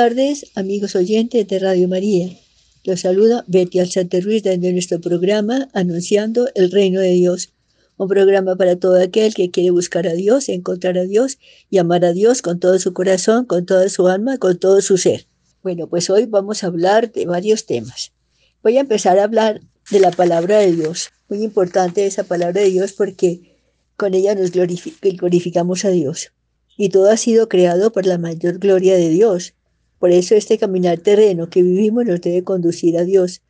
Tardes, amigos oyentes de Radio María. Los saluda Betty Alzate desde nuestro programa Anunciando el Reino de Dios. Un programa para todo aquel que quiere buscar a Dios, encontrar a Dios y amar a Dios con todo su corazón, con toda su alma, con todo su ser. Bueno, pues hoy vamos a hablar de varios temas. Voy a empezar a hablar de la palabra de Dios. Muy importante esa palabra de Dios porque con ella nos glorificamos a Dios. Y todo ha sido creado por la mayor gloria de Dios. Por eso este caminar terreno que vivimos nos debe conducir a Dios,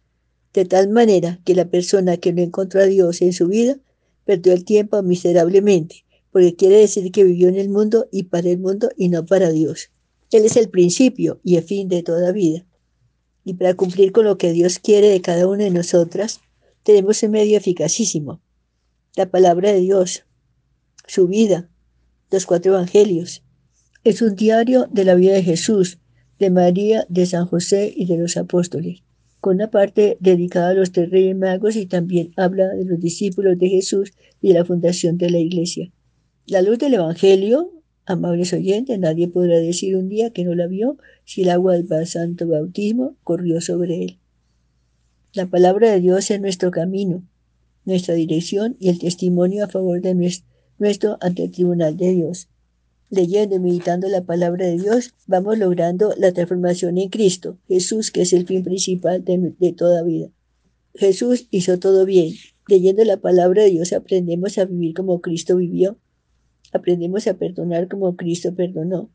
de tal manera que la persona que no encontró a Dios en su vida perdió el tiempo miserablemente, porque quiere decir que vivió en el mundo y para el mundo y no para Dios. Él es el principio y el fin de toda vida. Y para cumplir con lo que Dios quiere de cada una de nosotras, tenemos un medio eficacísimo, la palabra de Dios, su vida, los cuatro evangelios. Es un diario de la vida de Jesús, de María, de San José y de los apóstoles, con una parte dedicada a los tres reyes magos y también habla de los discípulos de Jesús y de la fundación de la iglesia. La luz del Evangelio, amables oyentes, nadie podrá decir un día que no la vio si el agua del santo bautismo corrió sobre él. La palabra de Dios es nuestro camino, nuestra dirección y el testimonio a favor de nuestro ante el tribunal de Dios leyendo y meditando la palabra de Dios, vamos logrando la transformación en Cristo, Jesús, que es el fin principal de, toda vida. Jesús hizo todo bien. Leyendo la palabra de Dios aprendemos a vivir como Cristo vivió. Aprendemos a perdonar como Cristo perdonó.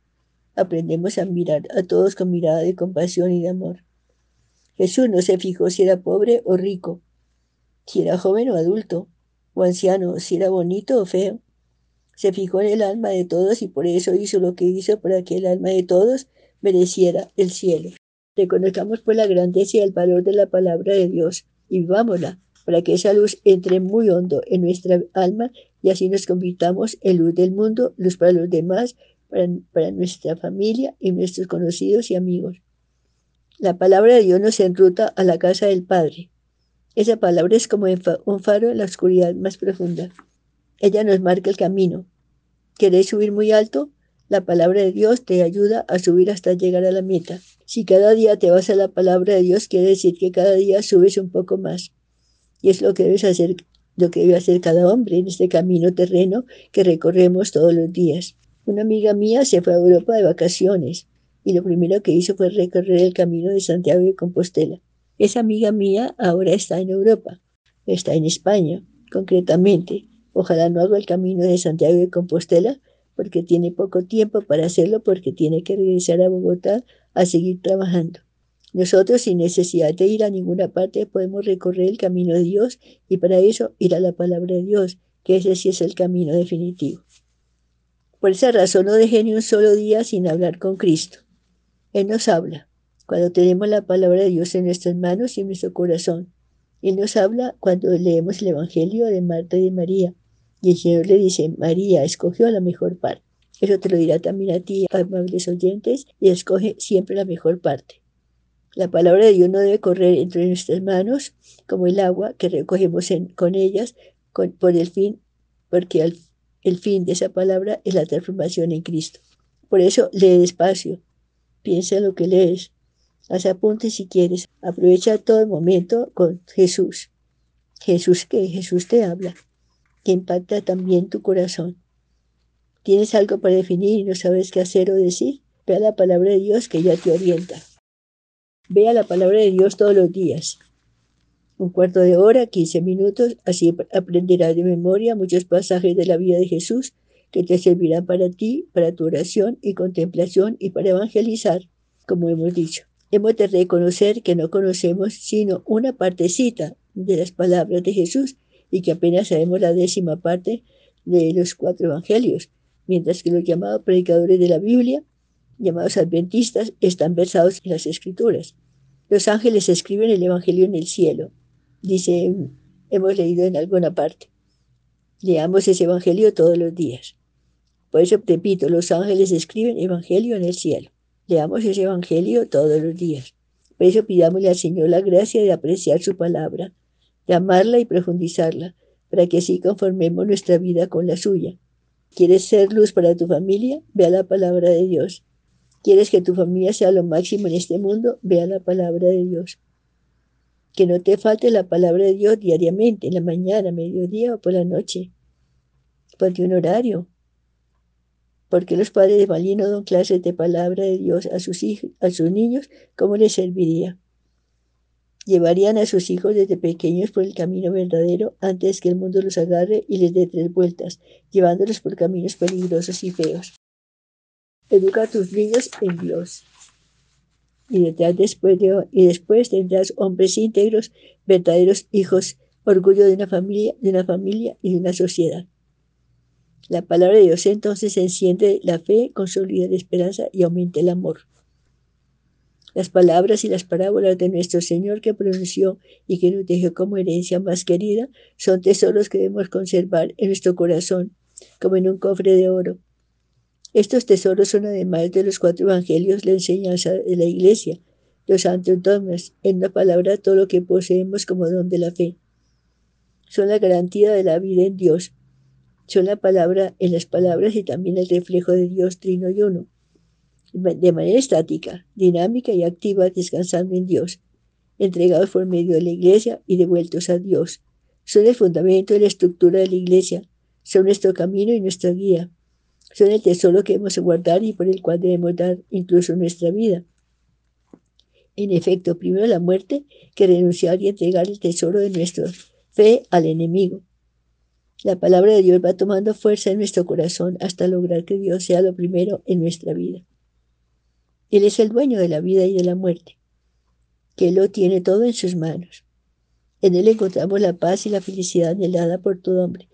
Aprendemos a mirar a todos con mirada de compasión y de amor. Jesús no se fijó si era pobre o rico, si era joven o adulto, o anciano, si era bonito o feo. Se fijó en el alma de todos y por eso hizo lo que hizo para que el alma de todos mereciera el cielo. Reconozcamos pues la grandeza y el valor de la palabra de Dios y vivámosla para que esa luz entre muy hondo en nuestra alma y así nos convirtamos en luz del mundo, luz para los demás, para, para nuestra familia y nuestros conocidos y amigos. La palabra de Dios nos enruta a la casa del Padre. Esa palabra es como un faro en la oscuridad más profunda. Ella nos marca el camino. ¿Querés subir muy alto? La palabra de Dios te ayuda a subir hasta llegar a la meta. Si cada día te vas a la palabra de Dios, quiere decir que cada día subes un poco más. Y es lo que debes hacer, lo que debe hacer cada hombre en este camino terreno que recorremos todos los días. Una amiga mía se fue a Europa de vacaciones y lo primero que hizo fue recorrer el camino de Santiago de Compostela. Esa amiga mía ahora está en Europa, está en España, concretamente, Ojalá no haga el camino de Santiago de Compostela porque tiene poco tiempo para hacerlo porque tiene que regresar a Bogotá a seguir trabajando. Nosotros sin necesidad de ir a ninguna parte podemos recorrer el camino de Dios y para eso ir a la palabra de Dios, que ese sí es el camino definitivo. Por esa razón no dejé ni un solo día sin hablar con Cristo. Él nos habla cuando tenemos la palabra de Dios en nuestras manos y en nuestro corazón. Él nos habla cuando leemos el Evangelio de Marta y de María y el Señor le dice, María escogió la mejor parte. Eso te lo dirá también a ti, amables oyentes, y escoge siempre la mejor parte. La palabra de Dios no debe correr entre nuestras manos como el agua que recogemos con ellas por el fin, porque el fin de esa palabra es la transformación en Cristo. Por eso lee despacio, piensa en lo que lees, haz apuntes si quieres, aprovecha todo momento con Jesús. Jesús que Jesús te habla que impacta también tu corazón. ¿Tienes algo para definir y no sabes qué hacer o decir? Ve a la palabra de Dios que ya te orienta. Ve a la palabra de Dios todos los días. Un cuarto de hora, 15 minutos, así aprenderás de memoria muchos pasajes de la vida de Jesús que te servirán para ti, para tu oración y contemplación y para evangelizar, como hemos dicho. Hemos de reconocer que no conocemos sino una partecita de las palabras de Jesús y que apenas sabemos la décima parte de los cuatro evangelios, mientras que los llamados predicadores de la Biblia, llamados adventistas, están versados en las escrituras. Los ángeles escriben el evangelio en el cielo, dice, hemos leído en alguna parte. Leamos ese evangelio todos los días. Por eso repito, los ángeles escriben evangelio en el cielo. Leamos ese evangelio todos los días. Por eso pidámosle al Señor la gracia de apreciar su palabra de amarla y profundizarla, para que así conformemos nuestra vida con la suya. ¿Quieres ser luz para tu familia? Ve a la palabra de Dios. ¿Quieres que tu familia sea lo máximo en este mundo? Vea la palabra de Dios. Que no te falte la palabra de Dios diariamente, en la mañana, mediodía o por la noche. Ponte un horario. Porque los padres de Malí no dan clases de palabra de Dios a sus, hijos, a sus niños, ¿cómo les serviría? Llevarían a sus hijos desde pequeños por el camino verdadero antes que el mundo los agarre y les dé tres vueltas, llevándolos por caminos peligrosos y feos. Educa a tus niños en Dios. Y, detrás, después, y después tendrás hombres íntegros, verdaderos hijos, orgullo de una familia, de una familia y de una sociedad. La palabra de Dios entonces enciende la fe, consolida la esperanza y aumenta el amor. Las palabras y las parábolas de nuestro Señor que pronunció y que nos dejó como herencia más querida son tesoros que debemos conservar en nuestro corazón, como en un cofre de oro, estos tesoros son además de los cuatro evangelios la enseñanza de la iglesia, los santos dogmas, en una palabra todo lo que poseemos como don de la fe. Son la garantía de la vida en Dios. Son la palabra en las palabras y también el reflejo de Dios trino y uno. De manera estática, dinámica y activa, descansando en Dios, entregados por medio de la iglesia y devueltos a Dios. Son el fundamento de la estructura de la iglesia, son nuestro camino y nuestra guía son el tesoro que hemos de guardar y por el cual debemos dar incluso nuestra vida. En efecto, primero la muerte que renunciar y entregar el tesoro de nuestra fe al enemigo. La palabra de Dios va tomando fuerza en nuestro corazón hasta lograr que Dios sea lo primero en nuestra vida. Él es el dueño de la vida y de la muerte, que lo tiene todo en sus manos. En Él encontramos la paz y la felicidad anhelada por todo hombre,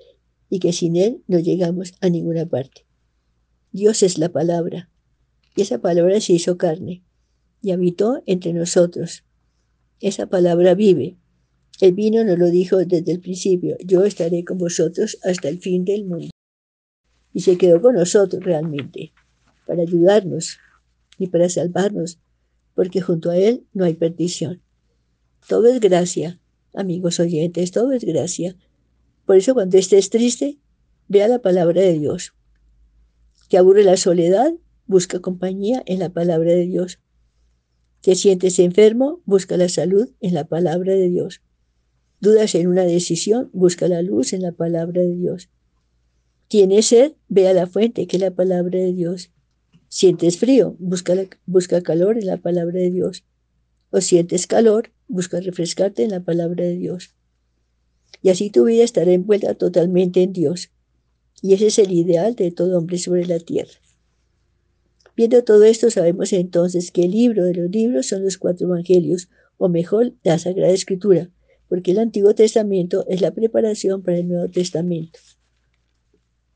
y que sin Él no llegamos a ninguna parte. Dios es la palabra, y esa palabra se hizo carne y habitó entre nosotros. Esa palabra vive. El vino nos lo dijo desde el principio, yo estaré con vosotros hasta el fin del mundo. Y se quedó con nosotros realmente, para ayudarnos y para salvarnos, porque junto a Él no hay perdición. Todo es gracia, amigos oyentes, todo es gracia. Por eso cuando estés triste, vea la palabra de Dios. ¿Te aburre la soledad? Busca compañía en la palabra de Dios. ¿Te sientes enfermo? Busca la salud en la palabra de Dios. ¿Dudas en una decisión? Busca la luz en la palabra de Dios. ¿Tienes sed? Ve a la fuente, que es la palabra de Dios. ¿Sientes frío? Busca, busca calor en la palabra de Dios. ¿O sientes calor? Busca refrescarte en la palabra de Dios. Y así tu vida estará envuelta totalmente en Dios. Y ese es el ideal de todo hombre sobre la tierra. Viendo todo esto, sabemos entonces que el libro de los libros son los cuatro evangelios, o mejor, la Sagrada Escritura, porque el Antiguo Testamento es la preparación para el Nuevo Testamento.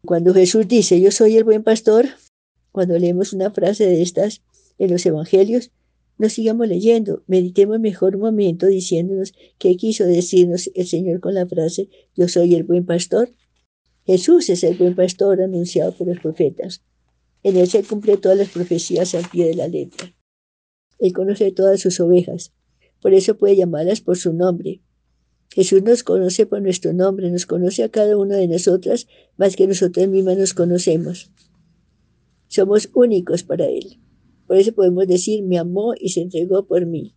Cuando Jesús dice, yo soy el buen pastor, cuando leemos una frase de estas en los evangelios, no sigamos leyendo, meditemos mejor un momento diciéndonos qué quiso decirnos el Señor con la frase, yo soy el buen pastor. Jesús es el buen pastor anunciado por los profetas. En él se cumple todas las profecías al pie de la letra. Él conoce todas sus ovejas, por eso puede llamarlas por su nombre. Jesús nos conoce por nuestro nombre, nos conoce a cada una de nosotras más que nosotras mismas nos conocemos. Somos únicos para Él. Por eso podemos decir, me amó y se entregó por mí.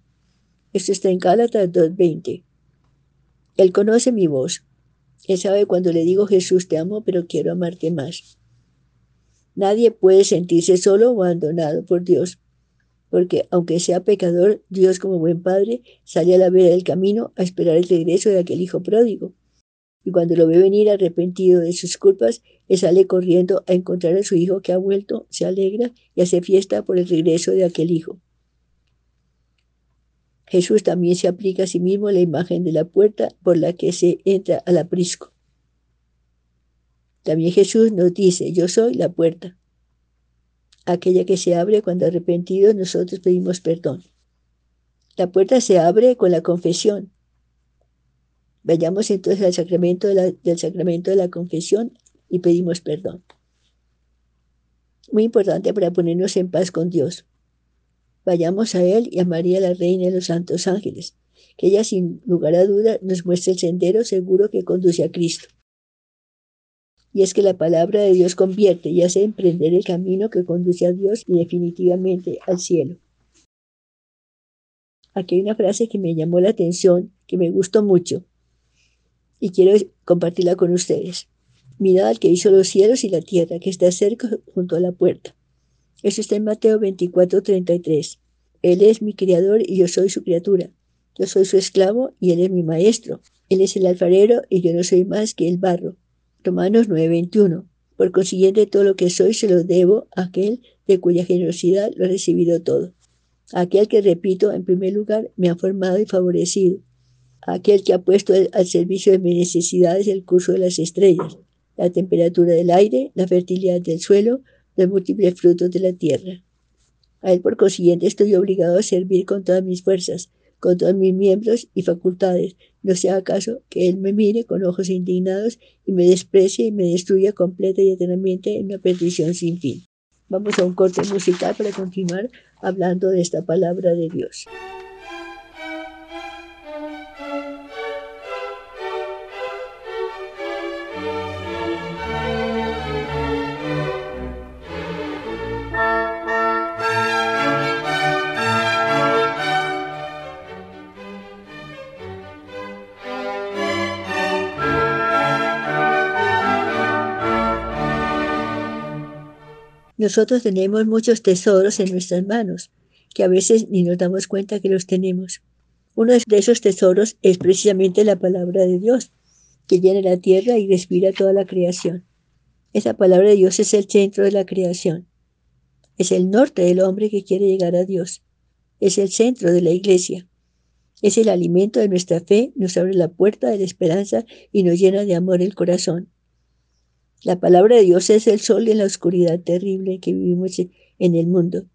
Esto está en Gálatas 2.20. Él conoce mi voz. Él sabe cuando le digo Jesús te amo, pero quiero amarte más. Nadie puede sentirse solo o abandonado por Dios, porque aunque sea pecador, Dios como buen padre sale a la vera del camino a esperar el regreso de aquel hijo pródigo. Y cuando lo ve venir arrepentido de sus culpas, sale corriendo a encontrar a su hijo que ha vuelto, se alegra y hace fiesta por el regreso de aquel hijo. Jesús también se aplica a sí mismo la imagen de la puerta por la que se entra al aprisco. También Jesús nos dice, yo soy la puerta, aquella que se abre cuando arrepentidos nosotros pedimos perdón. La puerta se abre con la confesión. Vayamos entonces al sacramento del sacramento de la confesión y pedimos perdón. Muy importante para ponernos en paz con Dios. Vayamos a Él y a María la Reina de los Santos Ángeles, que ella sin lugar a duda nos muestre el sendero seguro que conduce a Cristo. y es que la palabra de Dios convierte y hace emprender el camino que conduce a Dios y definitivamente al cielo. Aquí hay una frase que me llamó la atención, que me gustó mucho, y quiero compartirla con ustedes. Mirad al que hizo los cielos y la tierra, que está cerca junto a la puerta. Eso está en Mateo 24, 33. Él es mi criador y yo soy su criatura. Yo soy su esclavo y él es mi maestro. Él es el alfarero y yo no soy más que el barro. Romanos 9:21. Por consiguiente, todo lo que soy se lo debo a aquel de cuya generosidad lo he recibido todo. aquel que, repito, en primer lugar, me ha formado y favorecido. Aquel que ha puesto al servicio de mis necesidades el curso de las estrellas, la temperatura del aire, la fertilidad del suelo, los múltiples frutos de la tierra. A él, por consiguiente, estoy obligado a servir con todas mis fuerzas, con todos mis miembros y facultades, no sea acaso que Él me mire con ojos indignados y me desprecie y me destruya completa y eternamente en una perdición sin fin. Vamos a un corte musical para continuar hablando de esta palabra de Dios. Nosotros tenemos muchos tesoros en nuestras manos, que a veces ni nos damos cuenta que los tenemos. Uno de esos tesoros es precisamente la palabra de Dios, que llena la tierra y respira toda la creación. Esa palabra de Dios es el centro de la creación. Es el norte del hombre que quiere llegar a Dios. Es el centro de la iglesia. Es el alimento de nuestra fe, nos abre la puerta de la esperanza y nos llena de amor el corazón. La palabra de Dios es el sol en la oscuridad terrible que vivimos en el mundo.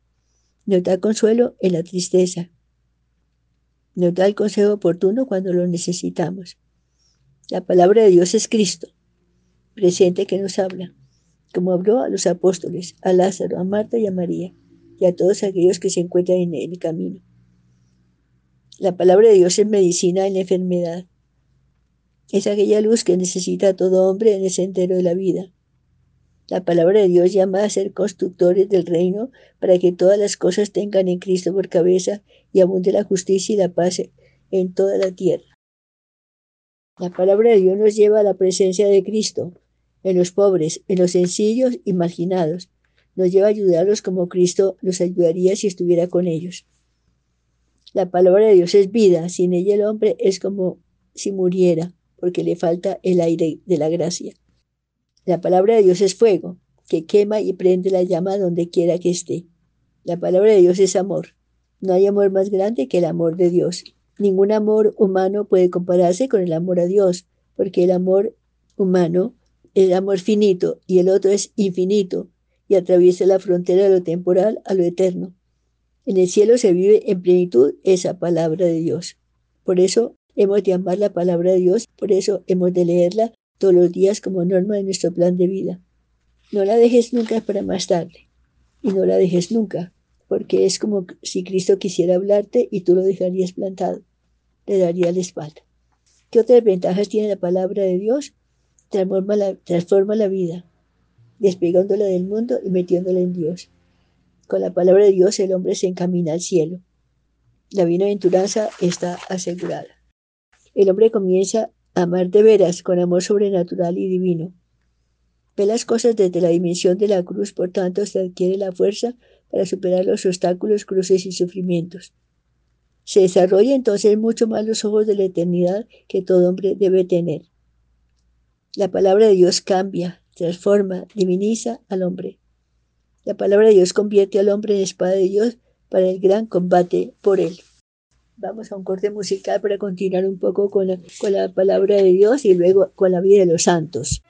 Nos da consuelo en la tristeza. Nos da el consejo oportuno cuando lo necesitamos. La palabra de Dios es Cristo, presente que nos habla, como habló a los apóstoles, a Lázaro, a Marta y a María, y a todos aquellos que se encuentran en el camino. La palabra de Dios es medicina en la enfermedad. Es aquella luz que necesita todo hombre en el sendero de la vida. La palabra de Dios llama a ser constructores del reino para que todas las cosas tengan en Cristo por cabeza y abunde la justicia y la paz en toda la tierra. La palabra de Dios nos lleva a la presencia de Cristo, en los pobres, en los sencillos y marginados. Nos lleva a ayudarlos como Cristo los ayudaría si estuviera con ellos. La palabra de Dios es vida, sin ella el hombre es como si muriera porque le falta el aire de la gracia. La palabra de Dios es fuego, que quema y prende la llama donde quiera que esté. La palabra de Dios es amor. No hay amor más grande que el amor de Dios. Ningún amor humano puede compararse con el amor a Dios, porque el amor humano es amor finito y el otro es infinito y atraviesa la frontera de lo temporal a lo eterno. En el cielo se vive en plenitud esa palabra de Dios. Por eso Hemos de amar la palabra de Dios, por eso hemos de leerla todos los días como norma de nuestro plan de vida. No la dejes nunca para más tarde. Y no la dejes nunca, porque es como si Cristo quisiera hablarte y tú lo dejarías plantado. Le daría la espalda. ¿Qué otras ventajas tiene la palabra de Dios? Transforma la, transforma la vida, despegándola del mundo y metiéndola en Dios. Con la palabra de Dios el hombre se encamina al cielo. La bienaventuranza está asegurada el hombre comienza a amar de veras con amor sobrenatural y divino. Ve las cosas desde la dimensión de la cruz, por tanto se adquiere la fuerza para superar los obstáculos, cruces y sufrimientos. Se desarrolla entonces mucho más los ojos de la eternidad que todo hombre debe tener. La palabra de Dios cambia, transforma, diviniza al hombre. La palabra de Dios convierte al hombre en espada de Dios para el gran combate por él. Vamos a un corte musical para continuar un poco con la, con la palabra de Dios y luego con la vida de los santos.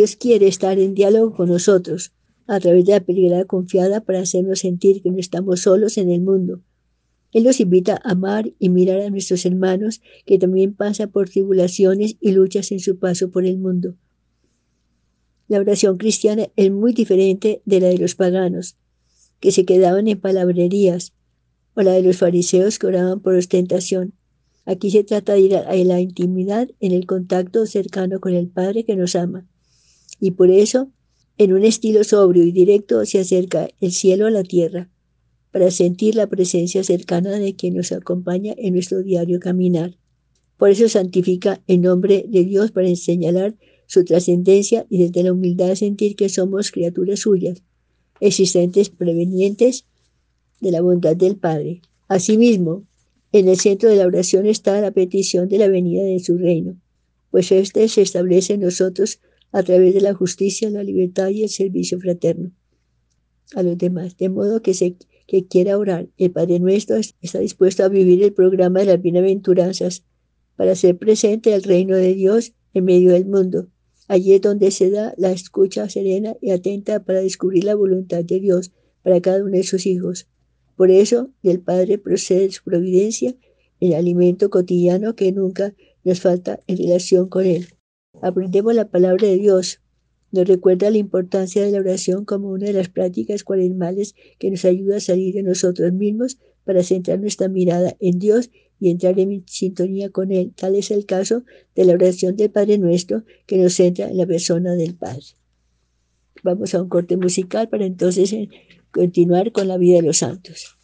Dios quiere estar en diálogo con nosotros a través de la película confiada para hacernos sentir que no estamos solos en el mundo. Él nos invita a amar y mirar a nuestros hermanos que también pasan por tribulaciones y luchas en su paso por el mundo. La oración cristiana es muy diferente de la de los paganos, que se quedaban en palabrerías, o la de los fariseos que oraban por ostentación. Aquí se trata de ir a la intimidad en el contacto cercano con el Padre que nos ama. Y por eso, en un estilo sobrio y directo, se acerca el cielo a la tierra, para sentir la presencia cercana de quien nos acompaña en nuestro diario caminar. Por eso santifica en nombre de Dios para señalar su trascendencia y desde la humildad sentir que somos criaturas suyas, existentes prevenientes de la bondad del Padre. Asimismo, en el centro de la oración está la petición de la venida de su reino, pues éste se establece en nosotros a través de la justicia, la libertad y el servicio fraterno a los demás, de modo que se que quiera orar, el Padre nuestro está dispuesto a vivir el programa de las bienaventuranzas para ser presente al reino de Dios en medio del mundo Allí es donde se da la escucha serena y atenta para descubrir la voluntad de Dios para cada uno de sus hijos. Por eso del Padre procede su providencia, el alimento cotidiano que nunca nos falta en relación con Él. Aprendemos la palabra de Dios. Nos recuerda la importancia de la oración como una de las prácticas cuaresmales que nos ayuda a salir de nosotros mismos para centrar nuestra mirada en Dios y entrar en sintonía con Él. Tal es el caso de la oración del Padre Nuestro que nos centra en la persona del Padre. Vamos a un corte musical para entonces eh, continuar con la vida de los santos.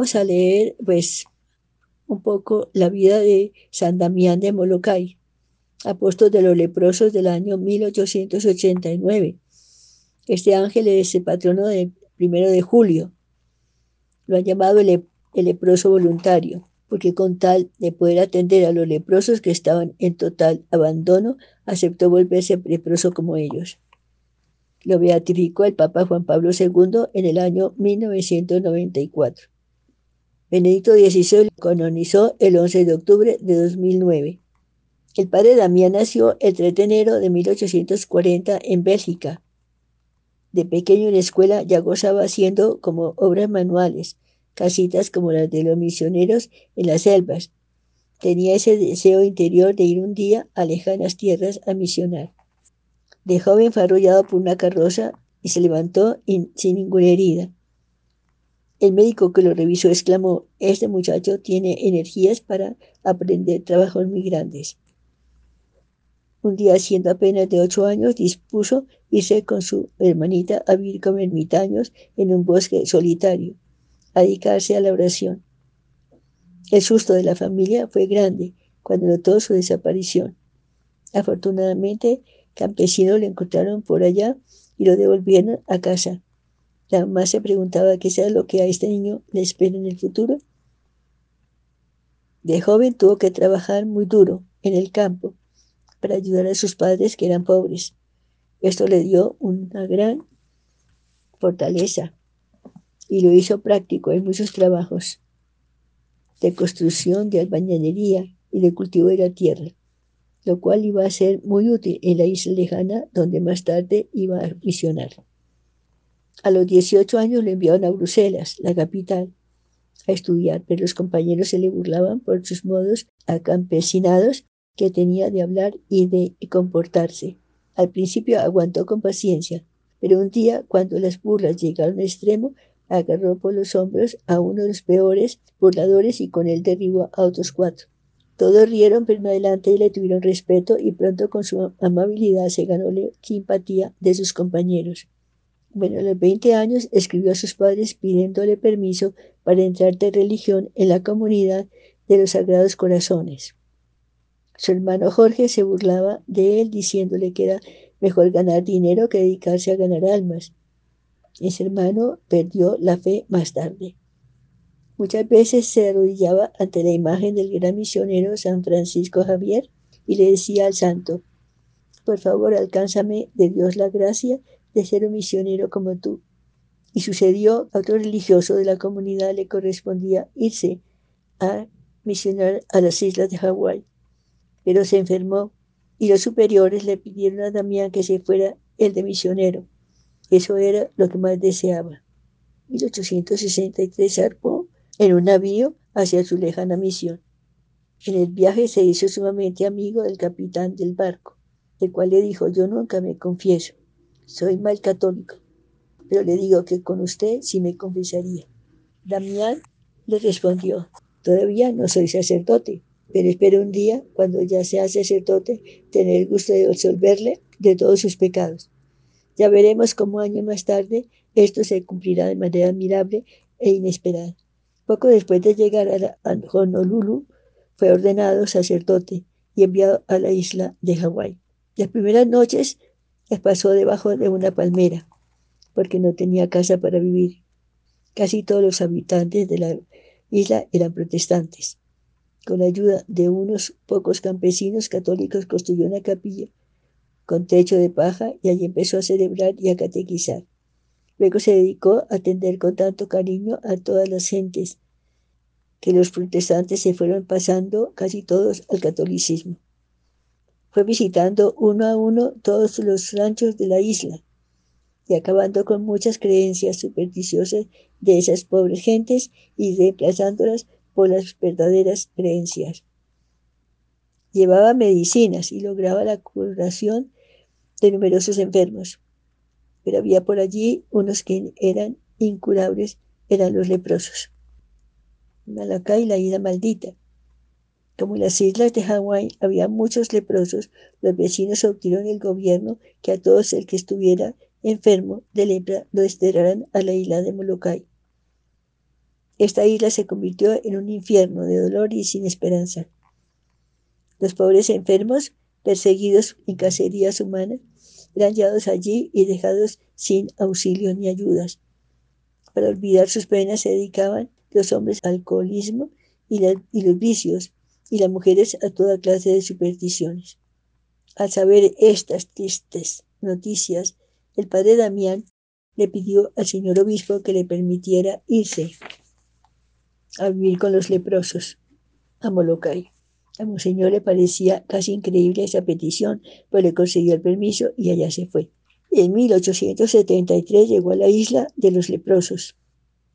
Vamos a leer pues un poco la vida de San Damián de Molokai, apóstol de los leprosos del año 1889. Este ángel es el patrono del primero de julio. Lo han llamado el, el leproso voluntario, porque con tal de poder atender a los leprosos que estaban en total abandono, aceptó volverse leproso como ellos. Lo beatificó el Papa Juan Pablo II en el año 1994. Benedicto XVI canonizó el 11 de octubre de 2009. El padre Damián nació el 3 de enero de 1840 en Bélgica. De pequeño en la escuela ya gozaba haciendo como obras manuales, casitas como las de los misioneros en las selvas. Tenía ese deseo interior de ir un día a lejanas tierras a misionar. De joven fue arrollado por una carroza y se levantó sin ninguna herida. El médico que lo revisó exclamó, este muchacho tiene energías para aprender trabajos muy grandes. Un día, siendo apenas de ocho años, dispuso irse con su hermanita a vivir como ermitaños en un bosque solitario, a dedicarse a la oración. El susto de la familia fue grande cuando notó su desaparición. Afortunadamente, campesinos lo encontraron por allá y lo devolvieron a casa. La mamá se preguntaba qué sea lo que a este niño le espera en el futuro. De joven tuvo que trabajar muy duro en el campo para ayudar a sus padres que eran pobres. Esto le dio una gran fortaleza y lo hizo práctico en muchos trabajos de construcción, de albañilería y de cultivo de la tierra, lo cual iba a ser muy útil en la isla lejana donde más tarde iba a misionar. A los 18 años lo enviaron a Bruselas, la capital, a estudiar, pero los compañeros se le burlaban por sus modos acampesinados que tenía de hablar y de comportarse. Al principio aguantó con paciencia, pero un día, cuando las burlas llegaron al extremo, agarró por los hombros a uno de los peores burladores y con él derribó a otros cuatro. Todos rieron, pero adelante le tuvieron respeto y pronto con su amabilidad se ganó la simpatía de sus compañeros. Bueno, a los 20 años escribió a sus padres pidiéndole permiso para entrar de religión en la comunidad de los Sagrados Corazones. Su hermano Jorge se burlaba de él diciéndole que era mejor ganar dinero que dedicarse a ganar almas. Ese hermano perdió la fe más tarde. Muchas veces se arrodillaba ante la imagen del gran misionero San Francisco Javier y le decía al santo, por favor alcánzame de Dios la gracia de ser un misionero como tú. Y sucedió a otro religioso de la comunidad le correspondía irse a misionar a las islas de Hawái, pero se enfermó y los superiores le pidieron a Damián que se fuera el de misionero. Eso era lo que más deseaba. 1863 zarpó en un navío hacia su lejana misión. En el viaje se hizo sumamente amigo del capitán del barco, el cual le dijo, yo nunca me confieso, soy mal católico, pero le digo que con usted sí me confesaría. Damián le respondió, todavía no soy sacerdote, pero espero un día, cuando ya sea sacerdote, tener el gusto de absolverle de todos sus pecados. Ya veremos cómo años más tarde esto se cumplirá de manera admirable e inesperada. Poco después de llegar a, Honolulu, fue ordenado sacerdote y enviado a la isla de Hawái. Las primeras noches pasó debajo de una palmera, porque no tenía casa para vivir. Casi todos los habitantes de la isla eran protestantes. Con ayuda de unos pocos campesinos católicos construyó una capilla con techo de paja y allí empezó a celebrar y a catequizar. Luego se dedicó a atender con tanto cariño a todas las gentes que los protestantes se fueron pasando casi todos al catolicismo. Fue visitando uno a uno todos los ranchos de la isla y acabando con muchas creencias supersticiosas de esas pobres gentes y reemplazándolas por las verdaderas creencias. Llevaba medicinas y lograba la curación de numerosos enfermos pero había por allí unos que eran incurables, eran los leprosos. Malakai, la isla maldita. Como en las islas de Hawái había muchos leprosos, los vecinos obtuvieron el gobierno que a todos el que estuviera enfermo de lepra lo desterraran a la isla de Molokai. Esta isla se convirtió en un infierno de dolor y sin esperanza. Los pobres enfermos, perseguidos en cacerías humanas, eran llevados allí y dejados sin auxilio ni ayudas. Para olvidar sus penas se dedicaban los hombres al alcoholismo y, y los vicios, y las mujeres a toda clase de supersticiones. Al saber estas tristes noticias, el padre Damián le pidió al señor obispo que le permitiera irse a vivir con los leprosos a Molokai. A Monseñor le parecía casi increíble esa petición, pero le concedió el permiso y allá se fue. En 1873 llegó a la isla de los leprosos.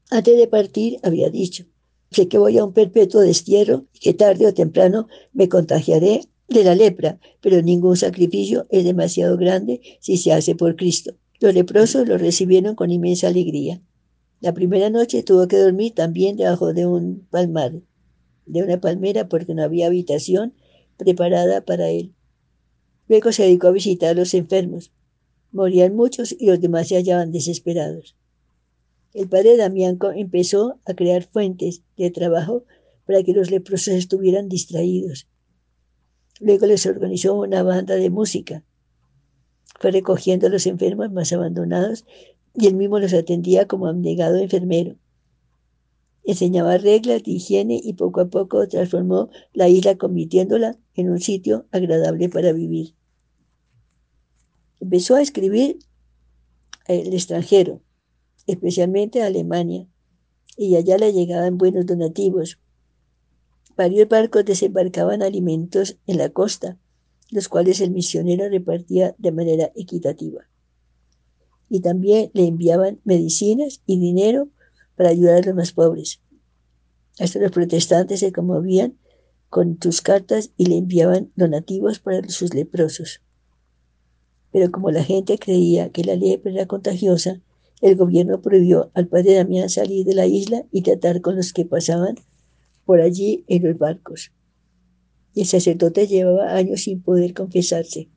Antes de partir había dicho, sé que voy a un perpetuo destierro y que tarde o temprano me contagiaré de la lepra, pero ningún sacrificio es demasiado grande si se hace por Cristo. Los leprosos lo recibieron con inmensa alegría. La primera noche tuvo que dormir también debajo de un palmar de una palmera porque no había habitación preparada para él. Luego se dedicó a visitar a los enfermos. Morían muchos y los demás se hallaban desesperados. El padre Damianco empezó a crear fuentes de trabajo para que los leprosos estuvieran distraídos. Luego les organizó una banda de música. Fue recogiendo a los enfermos más abandonados y él mismo los atendía como abnegado enfermero. Enseñaba reglas de higiene y poco a poco transformó la isla convirtiéndola en un sitio agradable para vivir. Empezó a escribir el extranjero, especialmente a Alemania, y allá le llegaban buenos donativos. Varios barcos desembarcaban alimentos en la costa, los cuales el misionero repartía de manera equitativa. Y también le enviaban medicinas y dinero para ayudar a los más pobres. Hasta los protestantes se conmovían con sus cartas y le enviaban donativos para sus leprosos. Pero como la gente creía que la lepra era contagiosa, el gobierno prohibió al padre Damián salir de la isla y tratar con los que pasaban por allí en los barcos. y el sacerdote llevaba años sin poder confesarse.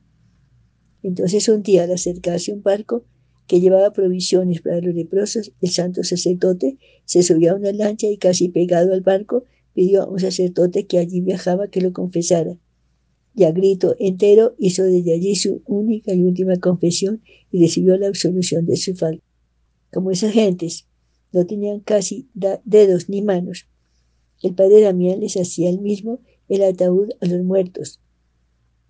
Entonces un día al acercarse un barco que llevaba provisiones para los leprosos, el santo sacerdote se subió a una lancha y casi pegado al barco pidió a un sacerdote que allí viajaba que lo confesara. Y a grito entero hizo desde allí su única y última confesión y recibió la absolución de su falta. Como esas gentes no tenían casi dedos ni manos, el padre Damián les hacía el mismo el ataúd a los muertos.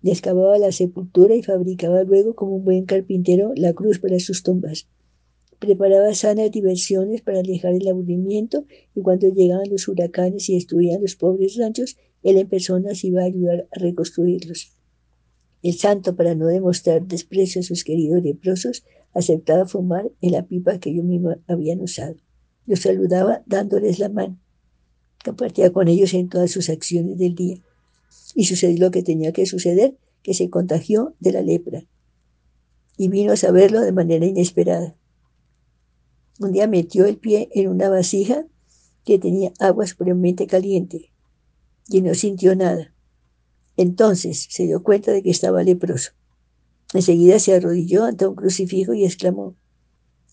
Les la sepultura y fabricaba luego, como un buen carpintero, la cruz para sus tumbas. Preparaba sanas diversiones para alejar el aburrimiento y cuando llegaban los huracanes y destruían los pobres ranchos, él en persona se iba a ayudar a reconstruirlos. El santo, para no demostrar desprecio a sus queridos leprosos, aceptaba fumar en la pipa que ellos mismos habían usado. Los saludaba dándoles la mano compartía con ellos en todas sus acciones del día. Y sucedió lo que tenía que suceder, que se contagió de la lepra. Y vino a saberlo de manera inesperada. Un día metió el pie en una vasija que tenía agua supremamente caliente y no sintió nada. Entonces se dio cuenta de que estaba leproso. Enseguida se arrodilló ante un crucifijo y exclamó,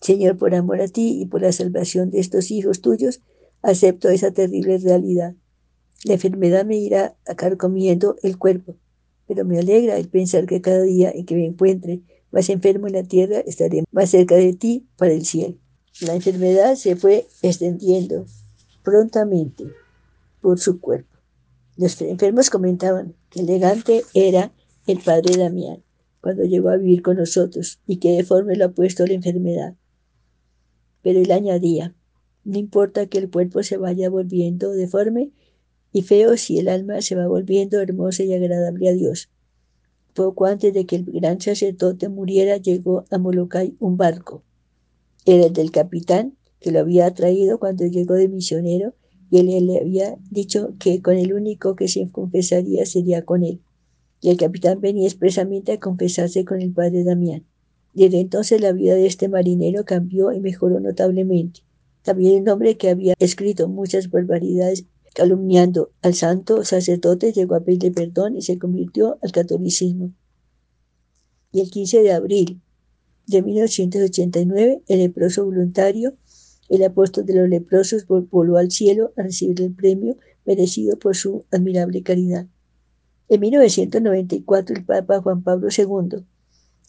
Señor, por amor a ti y por la salvación de estos hijos tuyos, Acepto esa terrible realidad. La enfermedad me irá carcomiendo el cuerpo, pero me alegra el pensar que cada día en que me encuentre más enfermo en la tierra estaré más cerca de ti para el cielo. La enfermedad se fue extendiendo prontamente por su cuerpo. Los enfermos comentaban que elegante era el padre Damián cuando llegó a vivir con nosotros y que deforme lo ha puesto la enfermedad. Pero él añadía, no importa que el cuerpo se vaya volviendo deforme y feo si el alma se va volviendo hermosa y agradable a Dios. Poco antes de que el gran sacerdote muriera, llegó a Molokai un barco. Era el del capitán, que lo había traído cuando llegó de misionero, y él le había dicho que con el único que se confesaría sería con él. Y el capitán venía expresamente a confesarse con el padre Damián. Desde entonces la vida de este marinero cambió y mejoró notablemente. También el hombre que había escrito muchas barbaridades calumniando al santo sacerdote llegó a pedirle perdón y se convirtió al catolicismo. Y el 15 de abril de 1989, el leproso voluntario, el apóstol de los leprosos, voló al cielo a recibir el premio merecido por su admirable caridad. En 1994, el Papa Juan Pablo II,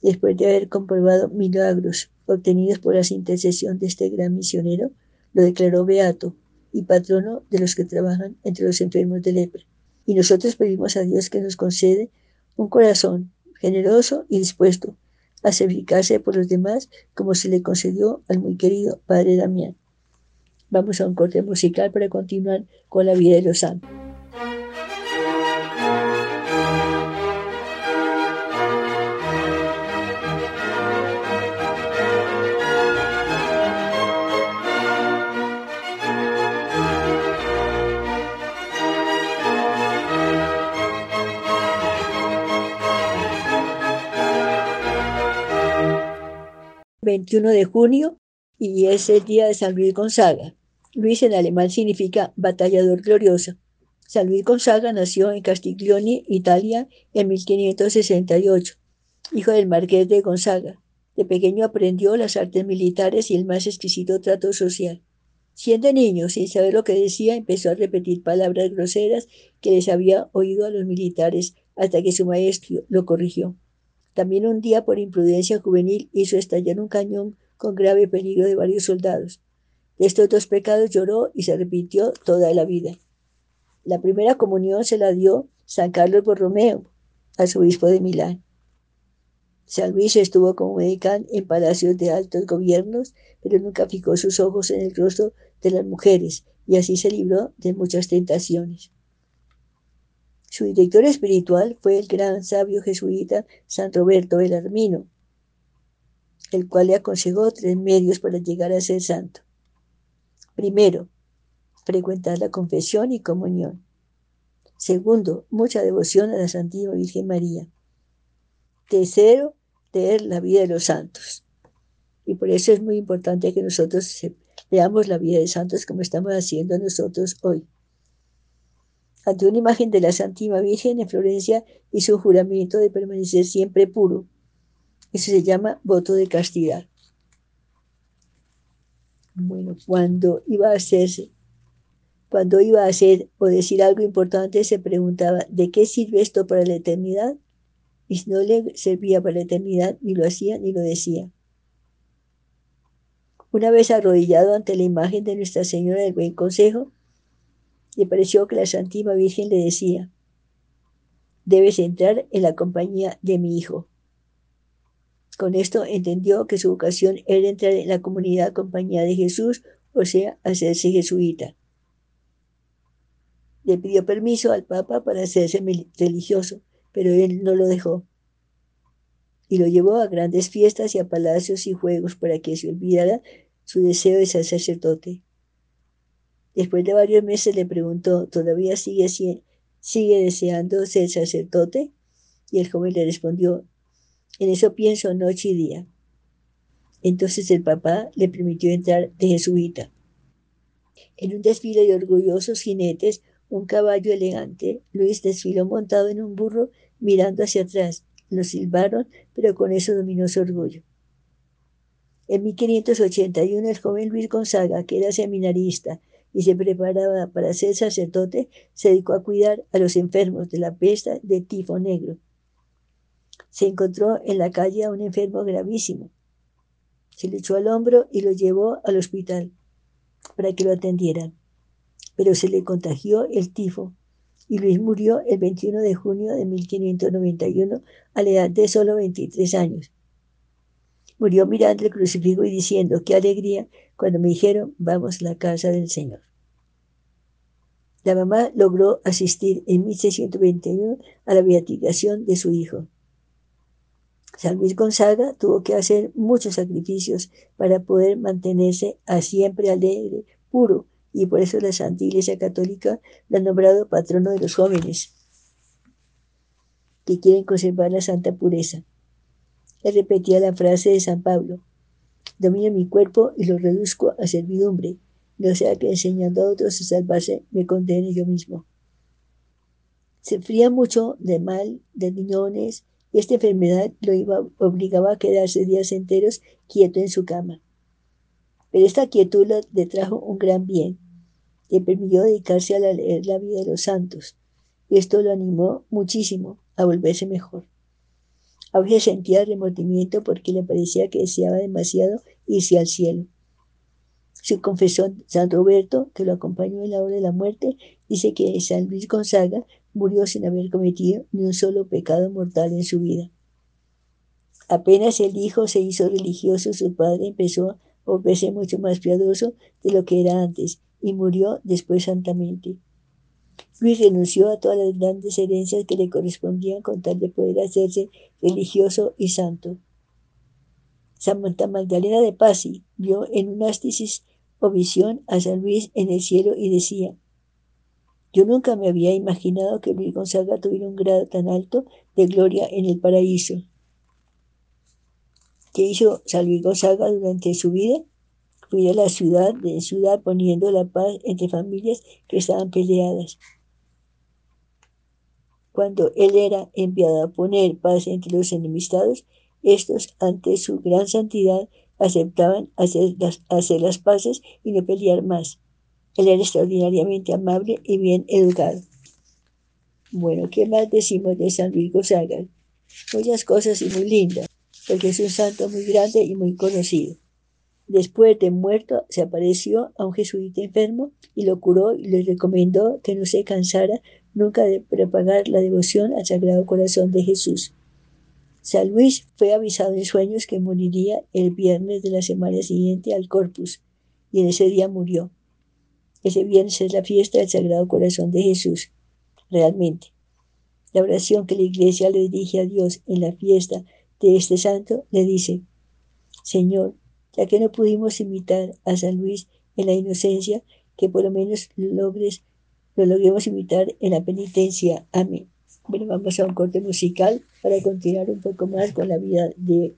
después de haber comprobado milagros obtenidos por la intercesión de este gran misionero, lo declaró beato y patrono de los que trabajan entre los enfermos de lepra. Y nosotros pedimos a Dios que nos concede un corazón generoso y dispuesto a sacrificarse por los demás como se le concedió al muy querido Padre Damián. Vamos a un corte musical para continuar con la vida de los santos. 21 de junio y es el día de San Luis Gonzaga. Luis en alemán significa batallador glorioso. San Luis Gonzaga nació en Castiglioni, Italia, en 1568, hijo del marqués de Gonzaga. De pequeño aprendió las artes militares y el más exquisito trato social. Siendo niño, sin saber lo que decía, empezó a repetir palabras groseras que les había oído a los militares hasta que su maestro lo corrigió. También un día, por imprudencia juvenil, hizo estallar un cañón con grave peligro de varios soldados. De estos dos pecados lloró y se repitió toda la vida. La primera comunión se la dio San Carlos Borromeo, arzobispo de Milán. San Luis estuvo como medicán en palacios de altos gobiernos, pero nunca fijó sus ojos en el rostro de las mujeres y así se libró de muchas tentaciones. Su director espiritual fue el gran sabio jesuita San Roberto Belarmino, el cual le aconsejó tres medios para llegar a ser santo. Primero, frecuentar la confesión y comunión. Segundo, mucha devoción a la Santísima Virgen María. Tercero, leer la vida de los santos. Y por eso es muy importante que nosotros leamos la vida de santos como estamos haciendo nosotros hoy. Ante una imagen de la Santísima Virgen en Florencia hizo un juramento de permanecer siempre puro. Eso se llama voto de castidad. Bueno, cuando iba a hacerse, cuando iba a hacer o decir algo importante, se preguntaba, ¿de qué sirve esto para la eternidad? Y si no le servía para la eternidad, ni lo hacía ni lo decía. Una vez arrodillado ante la imagen de Nuestra Señora del Buen Consejo, le pareció que la Santísima Virgen le decía, debes entrar en la compañía de mi hijo. Con esto entendió que su vocación era entrar en la comunidad compañía de Jesús, o sea, hacerse jesuita. Le pidió permiso al Papa para hacerse religioso, pero él no lo dejó. Y lo llevó a grandes fiestas y a palacios y juegos para que se olvidara su deseo de ser sacerdote. Después de varios meses le preguntó, ¿todavía sigue, sigue deseando ser sacerdote? Y el joven le respondió, en eso pienso noche y día. Entonces el papá le permitió entrar de jesuita. En un desfile de orgullosos jinetes, un caballo elegante, Luis desfiló montado en un burro mirando hacia atrás. Lo silbaron, pero con eso dominó su orgullo. En 1581 el joven Luis Gonzaga, que era seminarista y se preparaba para ser sacerdote, se dedicó a cuidar a los enfermos de la pesta de tifo negro. Se encontró en la calle a un enfermo gravísimo. Se le echó al hombro y lo llevó al hospital para que lo atendieran. Pero se le contagió el tifo y Luis murió el 21 de junio de 1591 a la edad de solo 23 años. Murió mirando el crucifijo y diciendo, qué alegría cuando me dijeron, vamos a la casa del Señor. La mamá logró asistir en 1621 a la beatificación de su hijo. San Luis Gonzaga tuvo que hacer muchos sacrificios para poder mantenerse a siempre alegre, puro, y por eso la Santa Iglesia Católica la ha nombrado patrono de los jóvenes que quieren conservar la santa pureza. Él repetía la frase de San Pablo, domino mi cuerpo y lo reduzco a servidumbre, no sea que enseñando a otros a salvarse me condene yo mismo. Se fría mucho de mal, de riñones, y esta enfermedad lo iba, obligaba a quedarse días enteros quieto en su cama. Pero esta quietud le trajo un gran bien. Le permitió dedicarse a leer la vida de los santos. Y esto lo animó muchísimo a volverse mejor. A veces sentía remordimiento porque le parecía que deseaba demasiado irse al cielo. Su confesor San Roberto, que lo acompañó en la hora de la muerte, dice que San Luis Gonzaga murió sin haber cometido ni un solo pecado mortal en su vida. Apenas el hijo se hizo religioso, su padre empezó a volverse mucho más piadoso de lo que era antes y murió después santamente. Luis renunció a todas las grandes herencias que le correspondían con tal de poder hacerse religioso y santo. Santa Magdalena de Pasi vio en un ástisis o visión a San Luis en el cielo y decía, yo nunca me había imaginado que Luis Gonzaga tuviera un grado tan alto de gloria en el paraíso. ¿Qué hizo San Luis Gonzaga durante su vida? A la ciudad de ciudad poniendo la paz entre familias que estaban peleadas. Cuando él era enviado a poner paz entre los enemistados, estos, ante su gran santidad, aceptaban hacer las, hacer las paces y no pelear más. Él era extraordinariamente amable y bien educado. Bueno, ¿qué más decimos de San Luis Gonzaga? Muchas cosas y muy lindas, porque es un santo muy grande y muy conocido. Después de muerto, se apareció a un jesuita enfermo y lo curó y le recomendó que no se cansara nunca de propagar la devoción al Sagrado Corazón de Jesús. San Luis fue avisado en sueños que moriría el viernes de la semana siguiente al Corpus, y en ese día murió. Ese viernes es la fiesta del Sagrado Corazón de Jesús, realmente. La oración que la iglesia le dirige a Dios en la fiesta de este santo le dice, Señor, ya que no pudimos imitar a San Luis en la inocencia, que por lo menos lo logres, lo logremos imitar en la penitencia. Amén. Bueno, vamos a un corte musical para continuar un poco más con la vida de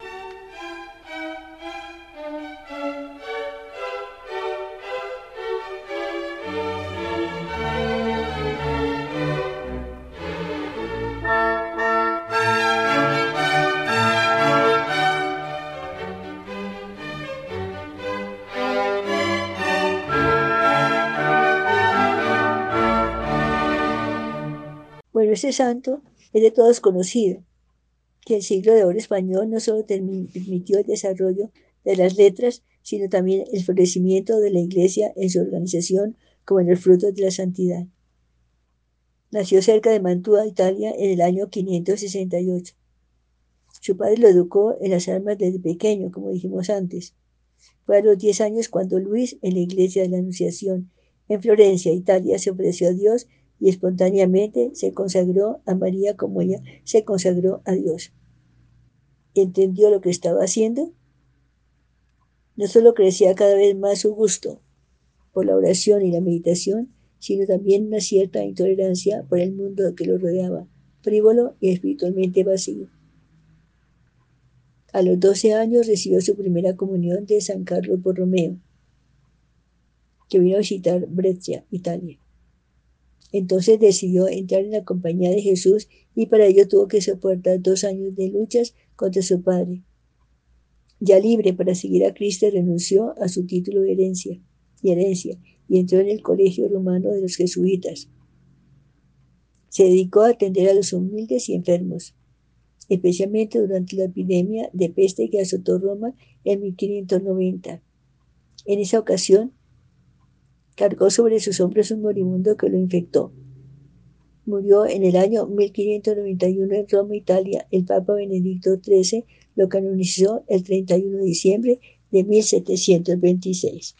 Santo es de todos conocido, que el siglo de oro español no solo permitió el desarrollo de las letras, sino también el florecimiento de la Iglesia en su organización como en el fruto de la santidad. Nació cerca de Mantua, Italia, en el año 568. Su padre lo educó en las armas desde pequeño, como dijimos antes. Fue a los 10 años cuando Luis, en la iglesia de la Anunciación, en Florencia, Italia, se ofreció a Dios y espontáneamente se consagró a María como ella se consagró a Dios. ¿Entendió lo que estaba haciendo? No solo crecía cada vez más su gusto por la oración y la meditación, sino también una cierta intolerancia por el mundo que lo rodeaba, frívolo y espiritualmente vacío. A los 12 años recibió su primera comunión de San Carlos Borromeo, que vino a visitar Brescia, Italia. Entonces decidió entrar en la compañía de Jesús y para ello tuvo que soportar dos años de luchas contra su padre. Ya libre para seguir a Cristo, renunció a su título de herencia y herencia y entró en el colegio romano de los jesuitas. Se dedicó a atender a los humildes y enfermos, especialmente durante la epidemia de peste que azotó Roma en 1590. En esa ocasión, cargó sobre sus hombros un moribundo que lo infectó. Murió en el año 1591 en Roma, Italia. El Papa Benedicto XIII lo canonizó el 31 de diciembre de 1726.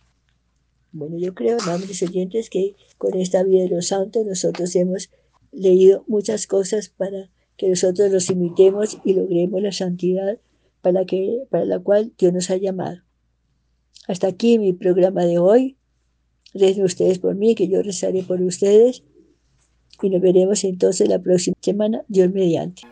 Bueno, yo creo, amables oyentes, que con esta vida de los santos nosotros hemos leído muchas cosas para que nosotros los imitemos y logremos la santidad para, que, para la cual Dios nos ha llamado. Hasta aquí mi programa de hoy. Recen ustedes por mí, que yo rezaré por ustedes. Y nos veremos entonces la próxima semana, Dios mediante.